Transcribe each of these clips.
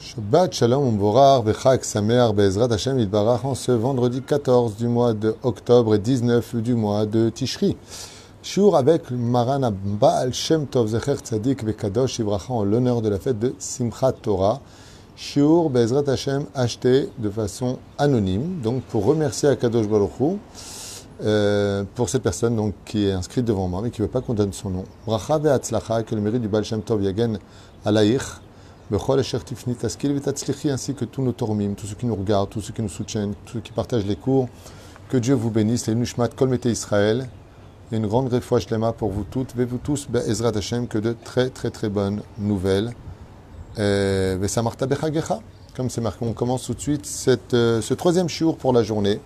Shabbat Shalom Umborar Bechak Samer Bezrat Hashem Yitbarach en ce vendredi 14 du mois de octobre et 19 du mois de Tishri. Shur avec Maran Baal Shem Tov Zecher Tzadik Bekadosh en l'honneur de la fête de Simchat Torah. Shur Bezrat Hashem acheté de façon anonyme, donc pour remercier Akadosh Baruch euh, pour cette personne donc, qui est inscrite devant moi mais qui ne veut pas qu'on donne son nom. Bracha Ve'atzlacha, que le mérite du Baal Shem Tov Yagen Alaïch, Ainsi que tous nos tormim, tous ceux qui nous regardent, tous ceux qui nous soutiennent, tous ceux qui partagent les cours. Que Dieu vous bénisse, les Nushmat Kol Mete Israël. Et une grande grefouach Shlema pour vous toutes, et vous tous, Be'ezrat Hashem, que de très très très bonnes nouvelles. Comme c'est marqué, on commence tout de suite cette, euh, ce troisième shiur pour la journée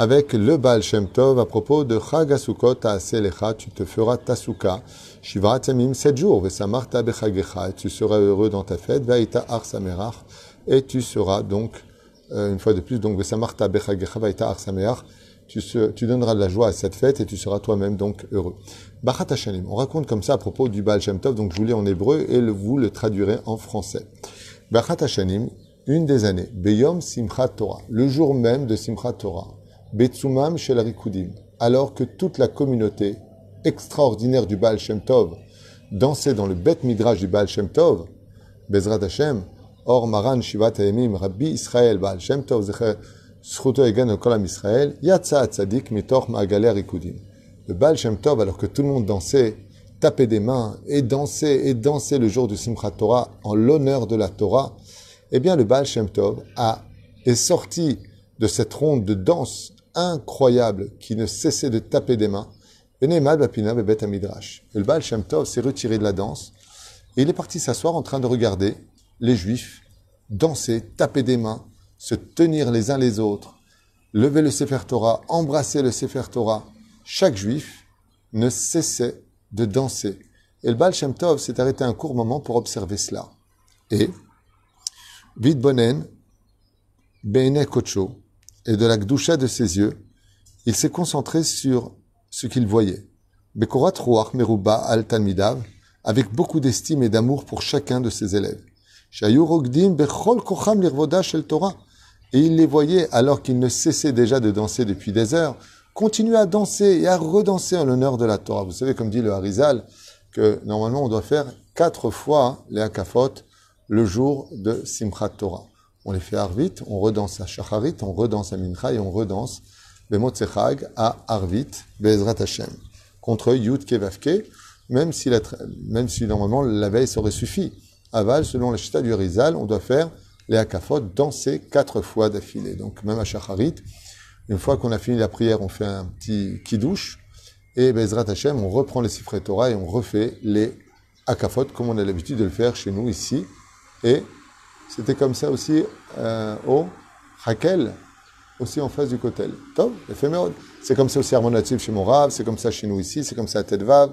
avec le Baal Shem Tov à propos de Chag Asukot Lecha, tu te feras Tasuka, Shiva Tamim 7 jours, Vesamarta Bechagecha, tu seras heureux dans ta fête, Vaïta Ar Samerach, et tu seras donc, euh, une fois de plus, donc Vesamarta Bechagecha, Vaïta Ar Samerach, tu, donneras de la joie à cette fête et tu seras toi-même donc heureux. Bachat Hashanim, on raconte comme ça à propos du Baal Shem Tov, donc je vous lis en hébreu et vous le traduirez en français. Bachat Hashanim, une des années, Beyom Simchat Torah, le jour même de Simchat Torah, Betsumam Shel Rikudim, alors que toute la communauté extraordinaire du Baal Shem Tov dansait dans le Bet Midrash du Baal Shem Tov, Bezrat Hashem, Or Maran Shivat Hayemim, Rabbi Israël, Baal Shem Tov, Zecher, Schuto Egan Kolam Israël, Yatsa Tzadik Mitor Ma'agaler Rikudim. Le Baal Shem Tov, alors que tout le monde dansait, tapait des mains et dansait et dansait le jour du Simchat Torah en l'honneur de la Torah, eh bien le Baal Shem Tov a, est sorti de cette ronde de danse incroyable qui ne cessait de taper des mains. Et le Baal Shem Tov s'est retiré de la danse et il est parti s'asseoir en train de regarder les Juifs danser, taper des mains, se tenir les uns les autres, lever le Sefer Torah, embrasser le Sefer Torah. Chaque Juif ne cessait de danser. Et le Baal Shem Tov s'est arrêté un court moment pour observer cela. Et, Vidbonen, Beine Kocho, et de la gdoucha de ses yeux, il s'est concentré sur ce qu'il voyait. Bekorat Ruach Meruba al Talmidav, avec beaucoup d'estime et d'amour pour chacun de ses élèves. Bechol Kocham Shel Torah. Et il les voyait alors qu'ils ne cessaient déjà de danser depuis des heures, continuer à danser et à redanser en l'honneur de la Torah. Vous savez, comme dit le Harizal, que normalement on doit faire quatre fois les Akafot le jour de Simchat Torah. On les fait Arvit, on redanse à Shacharit, on redanse à Mincha et on redanse Bemotzechag à Arvit, Bezrat Hashem, contre Yud Kevavke, même si, même normalement la veille serait suffi. Aval, selon la chita du Rizal, on doit faire les Akafot, danser quatre fois d'affilée. Donc même à Shacharit, une fois qu'on a fini la prière, on fait un petit kidouche, et Bezrat Hashem, on reprend les Sifrei Torah et on refait les Akafot, comme on a l'habitude de le faire chez nous ici. Et c'était comme ça aussi euh, au Hakel, aussi en face du Kotel. Top. C'est comme ça aussi à Natif chez mon Rav, c'est comme ça chez nous ici, c'est comme ça à Tedvav.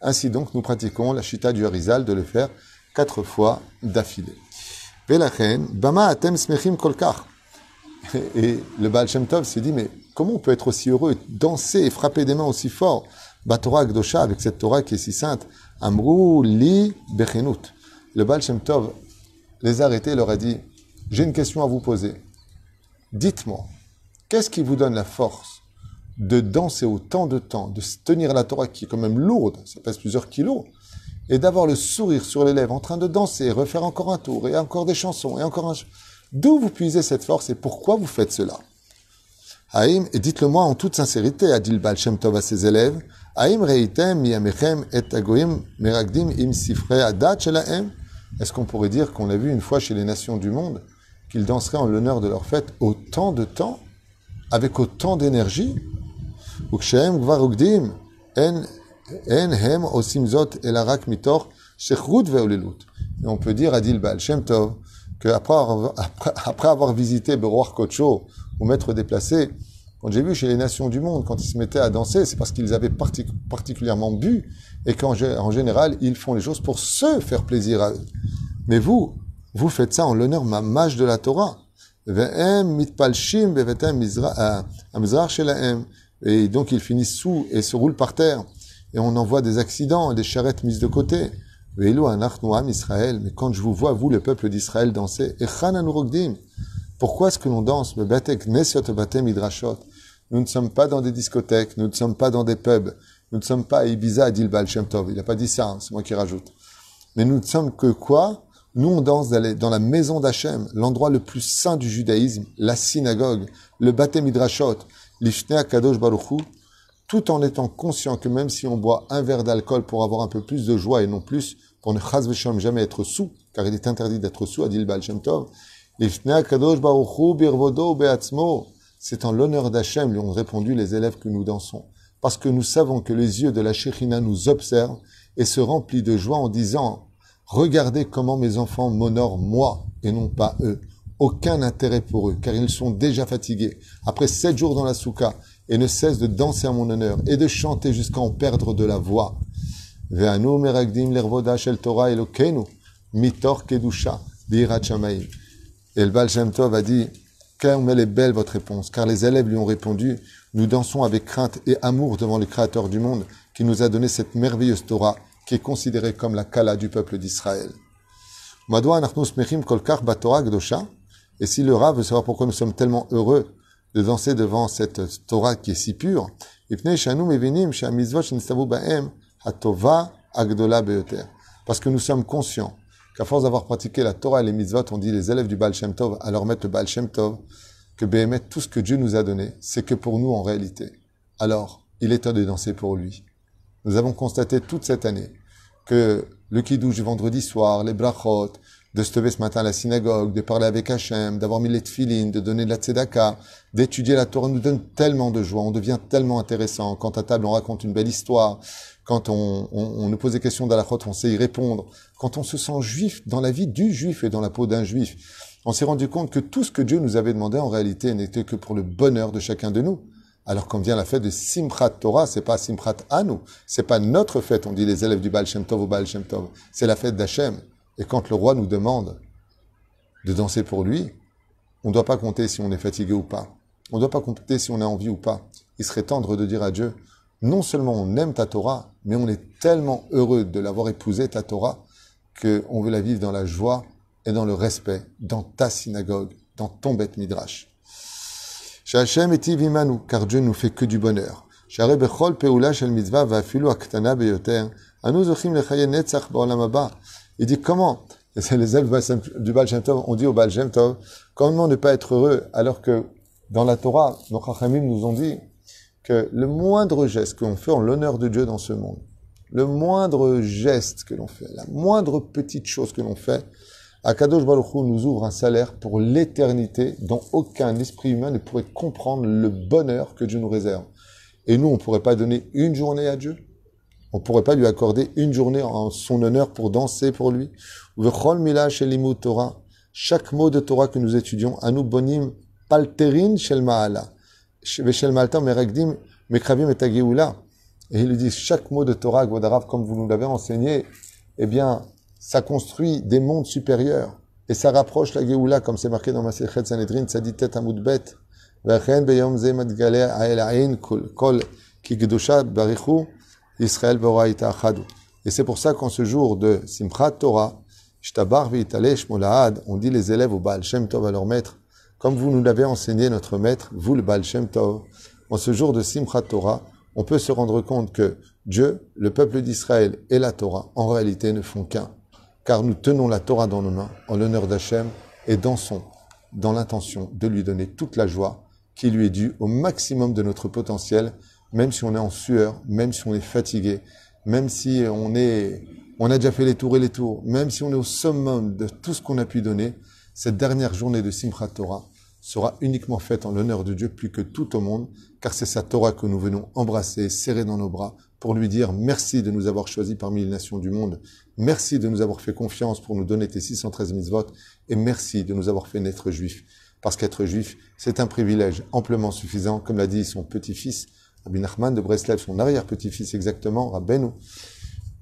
Ainsi donc, nous pratiquons la chita du Harizal de le faire quatre fois d'affilée. Velachen, Bama atem smechim kolkar. Et le Baal Shem Tov s'est dit, mais comment on peut être aussi heureux, danser et frapper des mains aussi fort? Batora Gdosha, avec cette Torah qui est si sainte. Amrou li bechenut. Le Baal Shem Tov les a arrêtés et leur a dit, j'ai une question à vous poser. Dites-moi, qu'est-ce qui vous donne la force de danser autant de temps, de tenir la Torah qui est quand même lourde, ça pèse plusieurs kilos, et d'avoir le sourire sur les lèvres en train de danser, refaire encore un tour, et encore des chansons, et encore un... D'où vous puisez cette force et pourquoi vous faites cela? Haïm, et dites-le-moi en toute sincérité, a dit le Baal Shem Tov à ses élèves, Haïm reitem miyamechem et agoim meragdim im sifre adat shelahem est-ce qu'on pourrait dire qu'on a vu une fois chez les nations du monde qu'ils danseraient en l'honneur de leur fête autant de temps, avec autant d'énergie? Et on peut dire à Dilbal Shem Tov qu'après avoir, visité Beroir Kocho ou Maître déplacé, quand j'ai vu chez les nations du monde, quand ils se mettaient à danser, c'est parce qu'ils avaient particulièrement bu et qu'en en général, ils font les choses pour se faire plaisir à eux. Mais vous, vous faites ça en l'honneur mâche de la Torah. Et donc ils finissent sous et se roulent par terre. Et on en voit des accidents, des charrettes mises de côté. Israël, mais quand je vous vois, vous, le peuple d'Israël, danser, pourquoi est-ce que l'on danse Nous ne sommes pas dans des discothèques, nous ne sommes pas dans des pubs, nous ne sommes pas à Ibiza, à Dilbal Shem Tov. Il n'a pas dit ça, hein, c'est moi qui rajoute. Mais nous ne sommes que quoi? Nous, on danse dans la maison d'Hachem, l'endroit le plus saint du judaïsme, la synagogue, le Batem Midrashot, l'Ishne Kadosh Baruchu, tout en étant conscient que même si on boit un verre d'alcool pour avoir un peu plus de joie et non plus, pour ne chas jamais être sous, car il est interdit d'être sous à Dilbal Shem Tov, c'est en l'honneur d'Hachem, lui ont répondu les élèves que nous dansons. Parce que nous savons que les yeux de la Shekhinah nous observent et se remplissent de joie en disant Regardez comment mes enfants m'honorent moi et non pas eux. Aucun intérêt pour eux, car ils sont déjà fatigués. Après sept jours dans la soukha, et ne cessent de danser à mon honneur et de chanter jusqu'à en perdre de la voix. Shem Tov a dit, elle est belle votre réponse, car les élèves lui ont répondu, nous dansons avec crainte et amour devant le Créateur du monde, qui nous a donné cette merveilleuse Torah, qui est considérée comme la Kala du peuple d'Israël. Et si le Rav veut savoir pourquoi nous sommes tellement heureux de danser devant cette Torah qui est si pure, parce que nous sommes conscients qu'à force d'avoir pratiqué la Torah et les mitzvot, on dit les élèves du Baal Shem Tov, leur mettre le Baal Shem Tov, que Béhémet, tout ce que Dieu nous a donné, c'est que pour nous en réalité. Alors, il est temps de danser pour lui. Nous avons constaté toute cette année que le kiddush du vendredi soir, les brachot, de se lever ce matin à la synagogue, de parler avec Hachem, d'avoir mis les tefilines, de donner de la tzedaka, d'étudier la Torah nous donne tellement de joie, on devient tellement intéressant. Quand à table on raconte une belle histoire, quand on, on, nous pose des questions d'Alachot, on sait y répondre. Quand on se sent juif dans la vie du juif et dans la peau d'un juif, on s'est rendu compte que tout ce que Dieu nous avait demandé en réalité n'était que pour le bonheur de chacun de nous. Alors quand vient la fête de Simchat Torah, c'est pas Simchat Anu, c'est pas notre fête, on dit les élèves du Baal Shem Tov au Baal Shem Tov, c'est la fête d'Hachem. Et quand le roi nous demande de danser pour lui, on ne doit pas compter si on est fatigué ou pas. On ne doit pas compter si on a envie ou pas. Il serait tendre de dire à Dieu, non seulement on aime ta Torah, mais on est tellement heureux de l'avoir épousé, ta Torah, qu'on veut la vivre dans la joie et dans le respect, dans ta synagogue, dans ton bête midrash. Shachem et vimanu, car Dieu nous fait que du bonheur. bechol peula va zochim lechaye netzach. Il dit comment? Les élèves du Baal Tov ont dit au Baal Tov, comment ne pas être heureux alors que dans la Torah, nos Chachamim nous ont dit que le moindre geste que l'on fait en l'honneur de Dieu dans ce monde, le moindre geste que l'on fait, la moindre petite chose que l'on fait, Akadosh Baruch Hu nous ouvre un salaire pour l'éternité dont aucun esprit humain ne pourrait comprendre le bonheur que Dieu nous réserve. Et nous, on ne pourrait pas donner une journée à Dieu? On ne pourrait pas lui accorder une journée en son honneur pour danser pour lui. Chaque mot de Torah que nous étudions, Anu bonim palterin shel ma'ala. Et il lui dit, chaque mot de Torah, comme vous nous l'avez enseigné, eh bien, ça construit des mondes supérieurs. Et ça rapproche la Géoula, comme c'est marqué dans ma Sechet Sanhedrin, ça dit tête amoudbet. Israël Et c'est pour ça qu'en ce jour de Simchat Torah, on dit les élèves au Baal Shem Tov à leur maître, comme vous nous l'avez enseigné, notre maître, vous le Baal Shem Tov, en ce jour de Simchat Torah, on peut se rendre compte que Dieu, le peuple d'Israël et la Torah, en réalité, ne font qu'un. Car nous tenons la Torah dans nos mains, en l'honneur d'Hachem, et dansons dans l'intention de lui donner toute la joie qui lui est due au maximum de notre potentiel, même si on est en sueur, même si on est fatigué, même si on est, on a déjà fait les tours et les tours, même si on est au summum de tout ce qu'on a pu donner, cette dernière journée de Simchat Torah sera uniquement faite en l'honneur de Dieu plus que tout au monde, car c'est sa Torah que nous venons embrasser, serrer dans nos bras, pour lui dire merci de nous avoir choisis parmi les nations du monde, merci de nous avoir fait confiance pour nous donner tes 613 mitzvot, et merci de nous avoir fait naître juifs. Parce qu'être juif, c'est un privilège amplement suffisant, comme l'a dit son petit-fils, Abin Nachman de Breslev, son arrière-petit-fils exactement, Rabbeinu.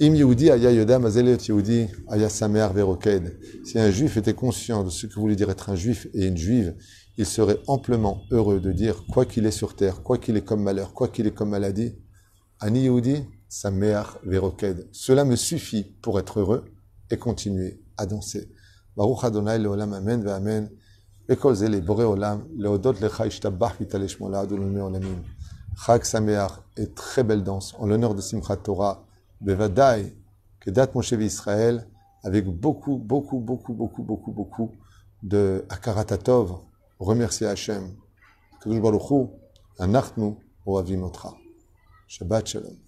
Im Yehudi aya yodam Yehudi aya samer veroked. Si un juif était conscient de ce que voulait dire être un juif et une juive, il serait amplement heureux de dire, quoi qu'il est sur terre, quoi qu'il est comme malheur, quoi qu'il est comme maladie, Ani Yehudi Sameach Veroked. Cela me suffit pour être heureux et continuer à danser. Baruch Adonai leolam amen ve amen. וכל זה לבורא עולם, להודות לך, השתבח ויתעלה שמו לעד ולעולמי עולמים. Chag Sameach et très belle danse en l'honneur de Simchat Torah, Bevadai, que date Moshe Israël avec beaucoup, beaucoup, beaucoup, beaucoup, beaucoup, beaucoup de Akaratatov, remercier Hachem, un Shabbat Shalom.